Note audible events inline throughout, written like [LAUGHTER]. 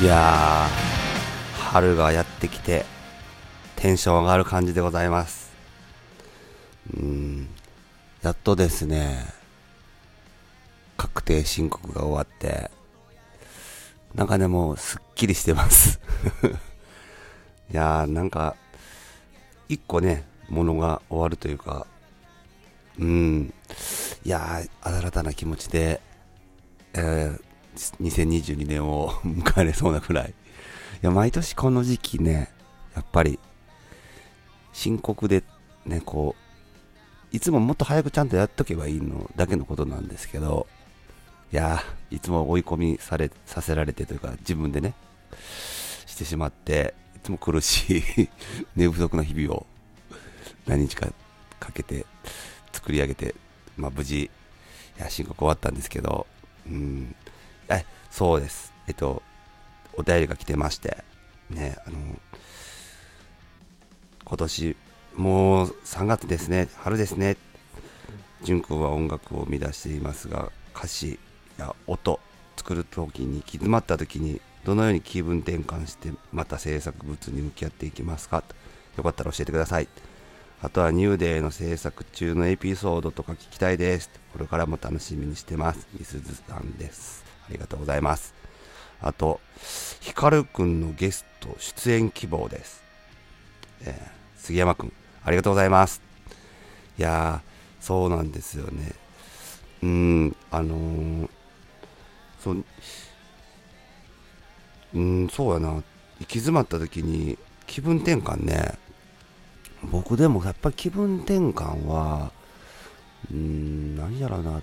いやー、春がやってきて、テンション上がる感じでございます。うん、やっとですね、確定申告が終わって、なんかね、もうすっきりしてます [LAUGHS] いやー、なんか、一個ね、ものが終わるというか、うん、いやー、新たな気持ちで、えー、2022年を [LAUGHS] 迎えれそうなくらい。いや、毎年この時期ね、やっぱり、深刻でね、こう、いつももっと早くちゃんとやっとけばいいのだけのことなんですけど、いやいつも追い込みされ、させられてというか、自分でね、してしまって、いつも苦しい [LAUGHS] 寝不足な日々を何日かかけて作り上げて、まあ無事、いや、申告終わったんですけど、うん、え、そうです。えっと、お便りが来てまして、ね、あの、今年、もう3月ですね、春ですね。淳君は音楽を生み出していますが、歌詞や音、作る時に、行き詰まった時に、どのように気分転換して、また制作物に向き合っていきますか？よかったら教えてください。あとはニューデーの制作中のエピソードとか聞きたいです。これからも楽しみにしてます。みすずさんです。ありがとうございます。あと、ヒカルくんのゲスト出演希望です。えー、杉山くん、ありがとうございます。いやー、そうなんですよね。うん、あのー、そう、うん、そうやな。行き詰まった時に気分転換ね。僕でもやっぱり気分転換は、うーん、何やろうな。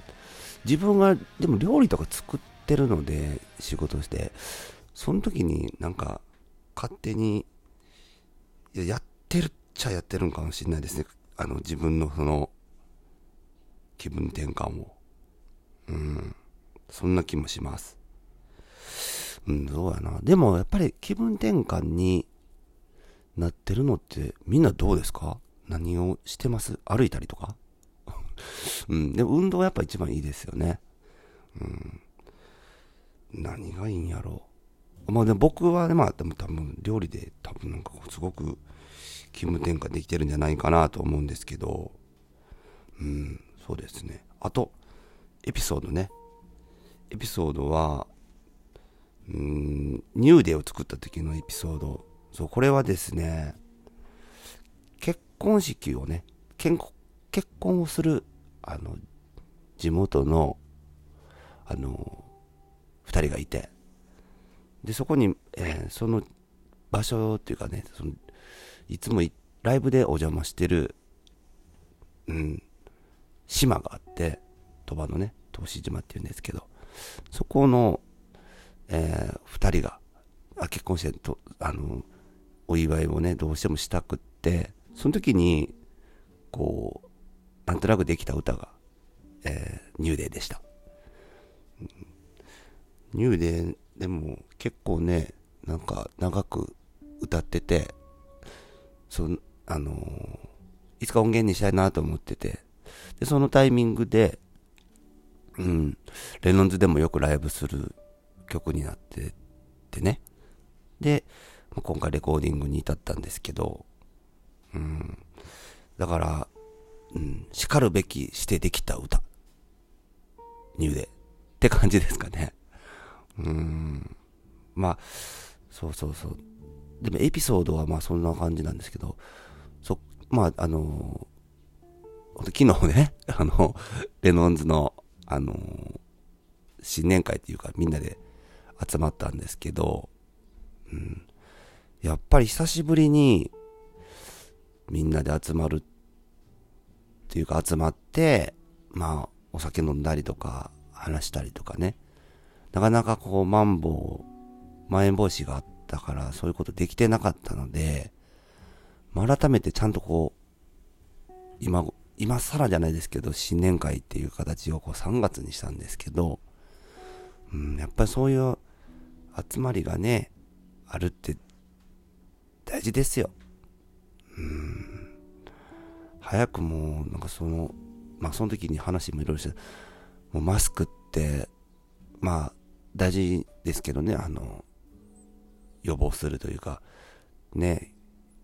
自分が、でも料理とか作ってってるので、仕事して、その時になんか、勝手に、や、やってるっちゃやってるんかもしれないですね。あの、自分のその、気分転換を。うん。そんな気もします。うん、どうやな。でも、やっぱり気分転換になってるのってみんなどうですか？何をしてます？歩いたりとか？[LAUGHS] うん。でも運動はやっぱ一番いいですよね。うん。何がいいんやろう。まあでも僕はね、まあでも多分料理で多分なんかすごく気分転換できてるんじゃないかなと思うんですけど、うん、そうですね。あと、エピソードね。エピソードは、うん、ニューデーを作った時のエピソードそう、これはですね、結婚式をね、結婚をする、あの、地元の、あの、二人がいて、で、そこに、えー、その場所っていうかね、そのいつもライブでお邪魔してる、うん、島があって、鳥羽のね、答志島っていうんですけど、そこの、えー、二人が、あ結婚してと、あの、お祝いをね、どうしてもしたくって、その時に、こう、なんとなくできた歌が、えー、 New Day でした。うん New Day でも結構ね、なんか長く歌ってて、そのあのー、いつか音源にしたいなと思ってて、で、そのタイミングで、うん、レノンズでもよくライブする曲になっててね。で、今回レコーディングに至ったんですけど、うん。だから、うん、叱るべきしてできた歌。ニューで。って感じですかね。うん。まあ、そうそうそう。でもエピソードはまあそんな感じなんですけど、そ、まああの昨日ね、[LAUGHS] あの、レノンズの、あの新年会っていうかみんなで集まったんですけど、うん。やっぱり久しぶりにみんなで集まるっていうか集まって、まあ、お酒飲んだりとか、話したりとかね。なかなかこう、マンボウ、まん延防止があったから、そういうことできてなかったので、改めてちゃんとこう、今、今更じゃないですけど、新年会っていう形をこう3月にしたんですけど、うん、やっぱりそういう集まりがね、あるって大事ですよ。うん。早くもう、なんかその、まあその時に話もいろいろして、もうマスクって、まあ大事ですけどね、あの、予防するというか、ね、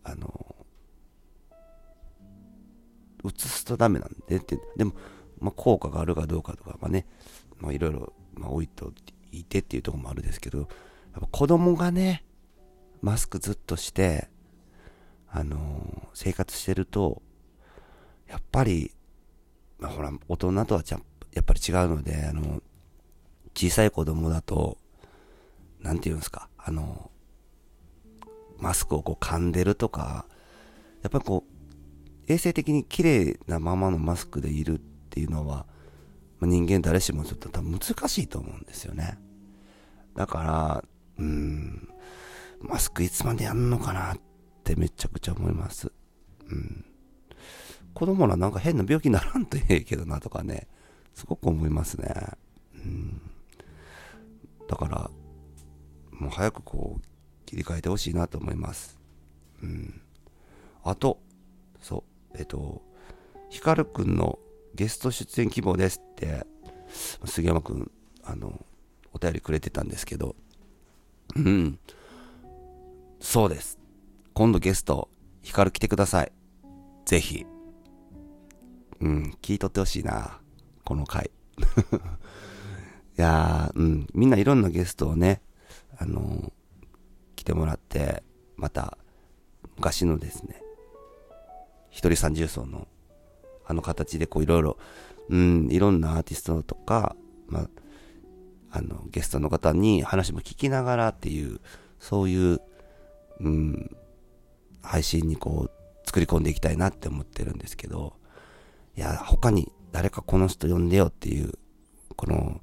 あの、移すとダメなんでって、でも、まあ、効果があるかどうかとか、まあね、まあいろいろ、まあ置いといてっていうとこもあるですけど、やっぱ子供がね、マスクずっとして、あのー、生活してると、やっぱり、まあ、ほら、大人とはやっぱり違うので、あの、小さい子供だと、なんて言うんですか、あの、マスクをこう噛んでるとか、やっぱりこう、衛生的に綺麗なままのマスクでいるっていうのは、ま、人間誰しもちょっと多分難しいと思うんですよね。だから、うん、マスクいつまでやんのかなってめちゃくちゃ思います。うん。子供らなんか変な病気にならんとええけどなとかね、すごく思いますね。うん。だから、もう早くこう、切り替えてほしいなと思います。うん。あと、そう、えっと、ヒカルくんのゲスト出演希望ですって、杉山くん、あの、お便りくれてたんですけど、うん。そうです。今度ゲスト、ヒカル来てください。ぜひ。うん、聞いとってほしいな。この回。や、うん、みんないろんなゲストをね、あのー、来てもらって、また、昔のですね、一人三重奏の、あの形でこういろいろ、うん、いろんなアーティストとか、まあ、あの、ゲストの方に話も聞きながらっていう、そういう、うん、配信にこう、作り込んでいきたいなって思ってるんですけど、いや、他に誰かこの人呼んでよっていう、この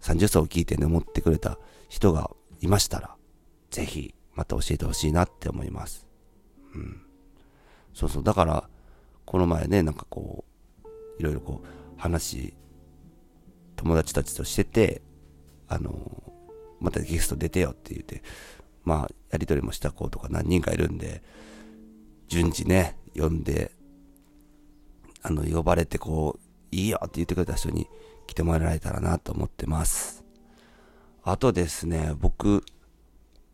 30歳を聞いてね、思ってくれた人がいましたら、ぜひまた教えてほしいなって思います。うん。そうそう。だから、この前ね、なんかこう、いろいろこう、話、友達たちとしてて、あの、またゲスト出てよって言って、まあ、やりとりもした子とか何人かいるんで、順次ね、呼んであの、呼ばれてこう、いいよって言ってくれた人に来てもらえたらなと思ってます。あとですね、僕、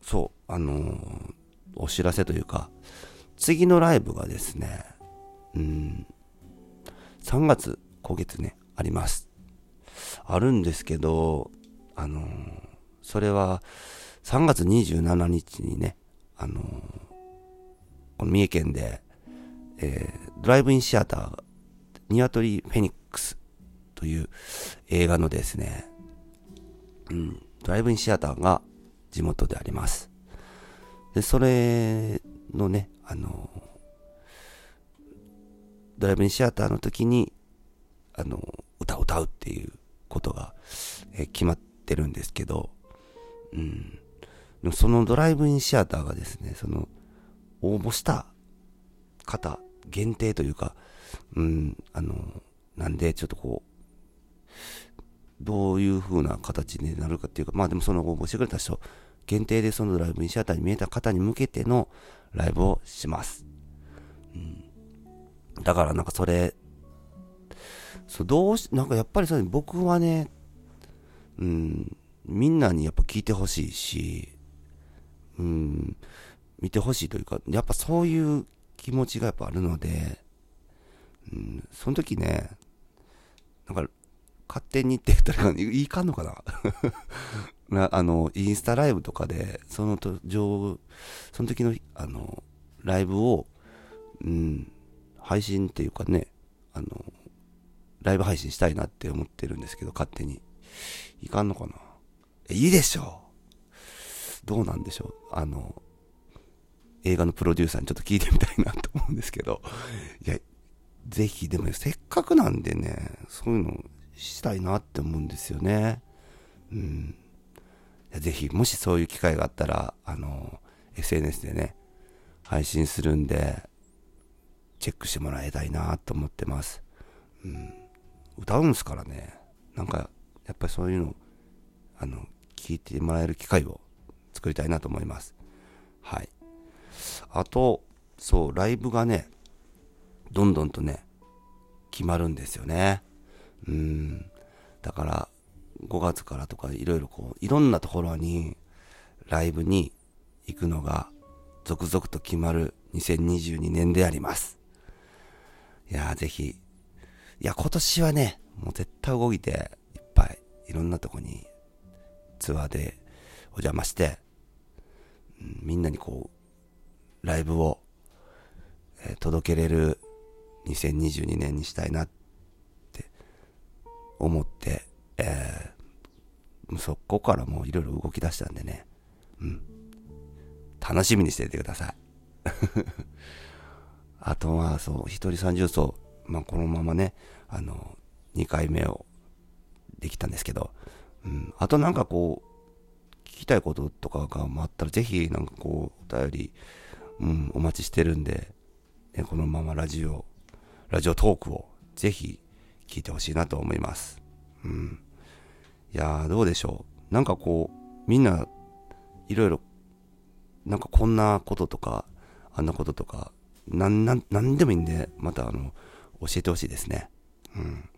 そう、あのー、お知らせというか、次のライブがですね、うん、3月、今月ね、あります。あるんですけど、あのー、それは、3月27日にね、あのー、この三重県で、えー、ドライブインシアターニワトリフェニックスという映画のですね、うん、ドライブインシアターが地元であります。で、それのね、あの、ドライブインシアターの時に、あの、歌を歌うっていうことが、え決まってるんですけど、うん。でもそのドライブインシアターがですね、その、応募した方限定というか、うん、あの、なんで、ちょっとこう、どういう風な形になるかっていうか、まあでもその応募してくれた人、限定でそのライブインシアターに見えた方に向けてのライブをします。うん。だからなんかそれ、そう、どうし、なんかやっぱりそれ僕はね、うん、みんなにやっぱ聞いてほしいし、うん、見てほしいというか、やっぱそういう気持ちがやっぱあるので、うん、その時ね、なんか、勝手にって言ったらいかんのかな？[LAUGHS] なあの、インスタライブとかで、そのと、上、その時の、あの、ライブを、うん、配信っていうかね、あの、ライブ配信したいなって思ってるんですけど、勝手に。いかんのかな、いいでしょう！どうなんでしょう？あの、映画のプロデューサーにちょっと聞いてみたいなと思うんですけど、いや、ぜひ、でも、せっかくなんでね、そういうのしたいなって思うんですよね。うん。ぜひ、もしそういう機会があったら、あの、SNS でね、配信するんで、チェックしてもらいたいなと思ってます。うん。歌うんすからね、なんか、やっぱりそういうの、あの、聞いてもらえる機会を作りたいなと思います。はい。あと、そう、ライブがね、どんどんとね、決まるんですよね。うん。だから、5月からとかいろいろこう、いろんなところに、ライブに行くのが続々と決まる2022年であります。いやーぜひ、いや今年はね、もう絶対動いていっぱいいろんなとこにツアーでお邪魔して、うん、みんなにこう、ライブを、え、届けれる2022年にしたいなっ思って、えー、そこからもういろいろ動き出したんでね、うん。楽しみにしていてください。[LAUGHS] あとは、そう、一人三重奏、まあ、このままね、あの、2回目をできたんですけど、うん、あとなんかこう、聞きたいこととかがあったら、ぜひなんかこう、お便り、うん、お待ちしてるんで、ね、このままラジオ、ラジオトークをぜひ聞いてほしいなと思います。うん。いやー、どうでしょう。なんかこう、みんな、いろいろなんかこんなこととか、あんなこととか、なん、なん、なんでもいいんで、またあの、教えてほしいですね。うん。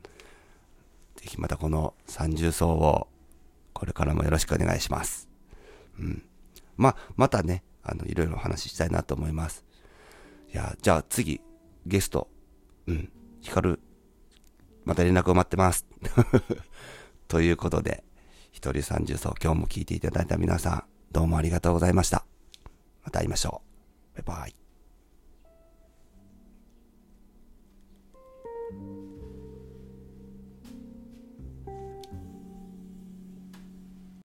ぜひまたこの三重奏を、これからもよろしくお願いします。うん。まあ、またね、あの、いろいろお話ししたいなと思います。いや、じゃあ次、ゲスト、うん、ヒカル、また連絡を待ってます。[LAUGHS] ということで、一人三重奏、今日も聞いていただいた皆さん、どうもありがとうございました。また会いましょう。バイバイ。